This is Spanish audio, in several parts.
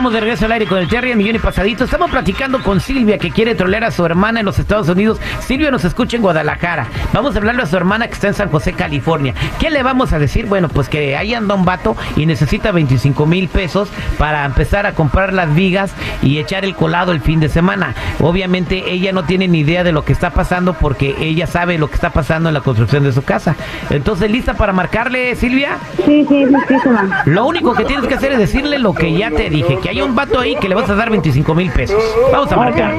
Estamos de regreso al aire con el Terry, el millón y pasadito. Estamos platicando con Silvia, que quiere trolear a su hermana en los Estados Unidos. Silvia nos escucha en Guadalajara. Vamos a hablarle a su hermana que está en San José, California. ¿Qué le vamos a decir? Bueno, pues que ahí anda un vato y necesita 25 mil pesos para empezar a comprar las vigas y echar el colado el fin de semana. Obviamente ella no tiene ni idea de lo que está pasando porque ella sabe lo que está pasando en la construcción de su casa. Entonces, ¿lista para marcarle, Silvia? Sí, sí. Lo único que tienes que hacer es decirle lo que ya te dije, que hay un vato ahí que le vas a dar 25 mil pesos. Vamos a marcar.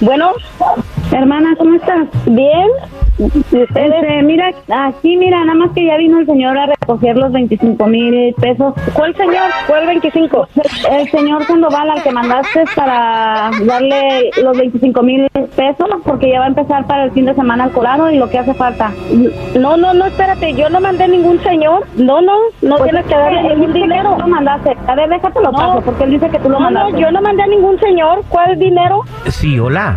Bueno, hermana, ¿cómo estás? Bien. Este, mira, aquí mira, nada más que ya vino el señor a recoger los 25 mil pesos. ¿Cuál señor? ¿Cuál 25? El señor Sandoval al que mandaste para darle los 25 mil pesos porque ya va a empezar para el fin de semana el colado y lo que hace falta. No, no, no, espérate, yo no mandé ningún señor. No, no, no Pues tienes que darle ningún dinero. tú lo mandaste. A ver, déjatelo No. paso porque él dice que tú lo No, mandaste. no, yo no mandé a ningún señor. ¿Cuál dinero? Sí, hola.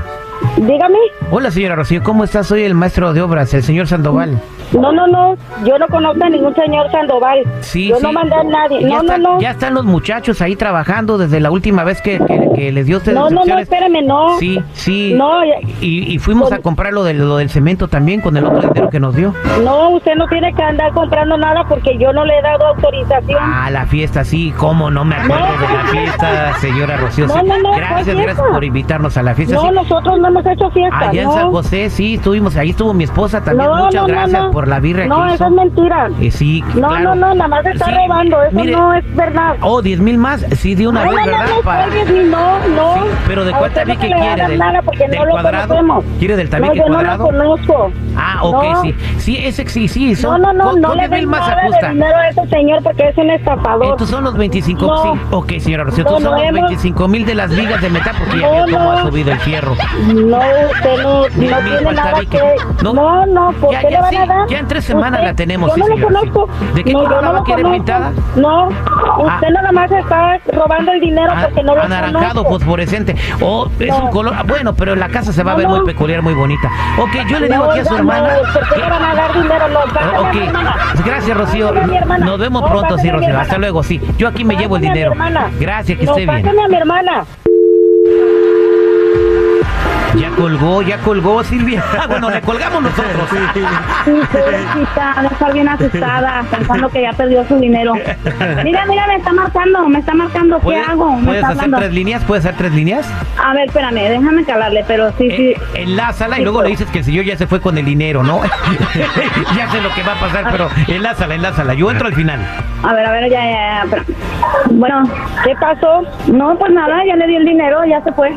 Dígame. Hola, señora Rocío, ¿cómo estás? Soy el maestro de obras, el señor Sandoval. No, no, no, yo no conozco a ningún señor Sandoval. Sí, yo sí. no mandé a nadie. No, no, no. Ya están los muchachos ahí trabajando desde la última vez que, que- que les dio usted No, no, no, espérame, no. Sí, sí. No, ya- y, y fuimos Con- a comprar lo, del- lo del cemento también con el otro dinero que nos dio. No, usted no tiene que andar comprando nada porque yo no le he dado autorización. Ah, la fiesta, sí, cómo no me acuerdo No. de la fiesta, señora Rocío. No, sí. no, no, gracias, ¿cuál gracias por invitarnos a la fiesta. no, sí. nosotros no hemos hecho fiesta. Allá en no. San José, sí, estuvimos, ahí estuvo mi esposa también. No, Muchas no, no, gracias no. por la birra No, que eso hizo. es mentira. Eh, sí, No, claro. no, no, nada más está Sí, robando. Eso mire, no es verdad. Oh, 10 mil más, sí, de una no, vez, no, ¿verdad? no, no, Para- ni no, no. Sí, pero ¿de cuál no tabique quiere? ¿Del, del no cuadrado? conocemos. ¿Quiere del No, tabique yo cuadrado? no lo conozco. Ah, ok, No. sí. Sí, ese sí, sí. No, Son, no, no, no con le 10 mil den más ajusta. de dinero a ese señor porque es un estafador. Estos son los 25, No. sí. Ok, señora Rocío, No, estos son no los hemos- 25 mil de las vigas de metal porque ya No, vio cómo no. ha subido el fierro. No, usted no, no tiene nada que... No. No, no, ¿por Ya, qué ya, le van sí, a dar? ya en tres semanas Usted- la tenemos, Yo sí, no lo conozco. ¿De qué no, yo no lo querer conozco. pintada? No, usted Ah. nada más está robando el dinero Ah, porque no lo anaranjado, conozco. fosforescente. Oh, es No. un color. ah, Bueno, pero la casa se va a ver muy peculiar, muy bonita. Ok, yo le digo aquí a su hermana. no, ¿Por qué que- le van a dar dinero? No, sáqueme a mi ok, hermana. gracias Rocío. Nos vemos pronto, sí, Rocío. Hasta luego, sí. Yo aquí me llevo el dinero. Gracias, que esté bien. a mi hermana. Ya colgó, ya colgó Silvia. Ah, bueno, le colgamos nosotros. Sí, pobrecita, ha de estar bien asustada, pensando que ya perdió su dinero. Mira, mira, me está marcando, me está marcando. ¿Qué ¿Puedes, hago? Me ¿puedes está hacer hablando. tres líneas? ¿Puedes hacer tres líneas? A ver, espérame, déjame calarle, pero sí, sí. Eh, enlázala y Sí, luego pero- le dices que el señor ya se fue con el dinero, ¿no? ya sé lo que va a pasar, pero enlázala, enlázala. Yo entro al final. A ver, a ver, ya, ya, ya. Bueno, ¿Qué pasó? no, pues nada, ya le di el dinero, ya se fue.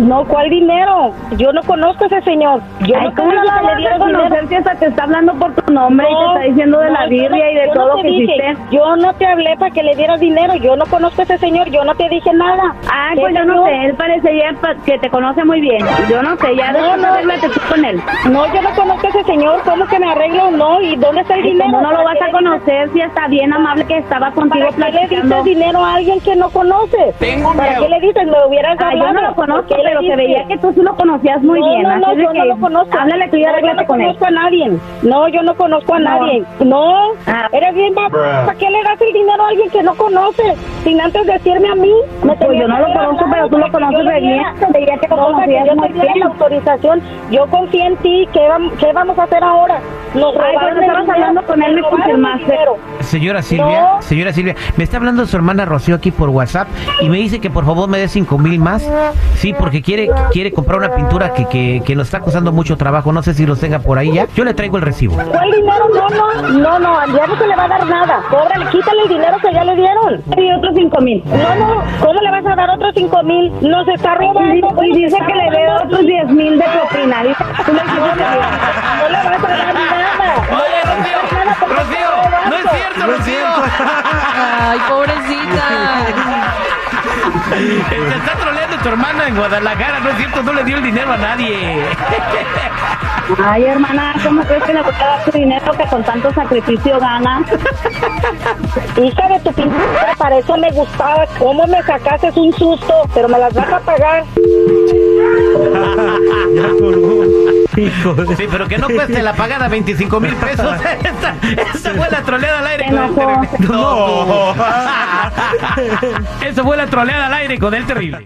No, ¿cuál dinero? Yo no conozco a ese señor. Yo Ay, no ¿cómo no la le vas a diera conocer si hasta te está hablando por tu nombre y te No, está diciendo de la no, yo birria no- y de todo no lo que dije. hiciste? Yo no te hablé para que le dieras dinero. Yo no conozco a ese señor. Yo no te dije nada. ¿Qué pues yo no sé, él parecería pa- que te conoce muy bien. Yo no sé, ya No, no. arréglate tú con él. No, yo no conozco a ese señor. ¿Cómo que me arreglo? No. ¿Y dónde está el ¿Y dinero? cómo no lo ¿Para vas a conocer si está bien amable que estaba contigo ¿Para qué le dices dinero a alguien que no conoces? ¿Para qué le dices? Me hubieras Ah, hablado. yo no lo conozco, ¿Por qué le pero se veía que tú sí lo conocías muy no, bien. No, no, yo que no lo conozco. Háblale tú y No, arréglate no con él. conozco a nadie. No, yo no conozco a No. nadie. No, Ah. eres bien ¿Para qué le das el dinero a alguien que no conoces? Sin antes decirme a mí. Me Pues yo no lo conozco, pero tú lo conoces de bien. Se veía que lo No, conocías yo muy bien. la autorización. Yo confío en ti. ¿Qué, vam- qué vamos a hacer ahora? Nos Ay, estabas hablando con él, me confirmaste. Señora Silvia, No. señora Silvia, me está hablando su hermana Rocío aquí por WhatsApp y me dice que por favor me dé cinco mil más. Sí, porque quiere quiere comprar una pintura que, que, que nos está costando mucho trabajo. No sé si los tenga por ahí ya. Yo le traigo el recibo. ¿Cuál dinero? No, no, no, no, ya no se le va a dar nada. Cóbrale, quítale el dinero que ya le dieron. Y otros cinco mil. No, no, ¿cómo le vas a dar otros cinco mil? Nos está robando. Y dice que le dé otros diez mil de propina. Dice, tú le Ay, pobrecita. Te está troleando tu hermana en Guadalajara, no es cierto, no le dio el dinero a nadie. Ay, hermana, ¿cómo crees que le voy a dar tu dinero que con tanto sacrificio gana? Hija de tu pintura, para eso me gustaba. ¿Cómo me sacaste un susto? Pero me las vas a pagar. ya colgó. Sí, pero que no cueste la pagada 25 mil pesos. Esa, esa fue la troleada al aire con el terrible. No. Eso fue la troleada al aire con el terrible.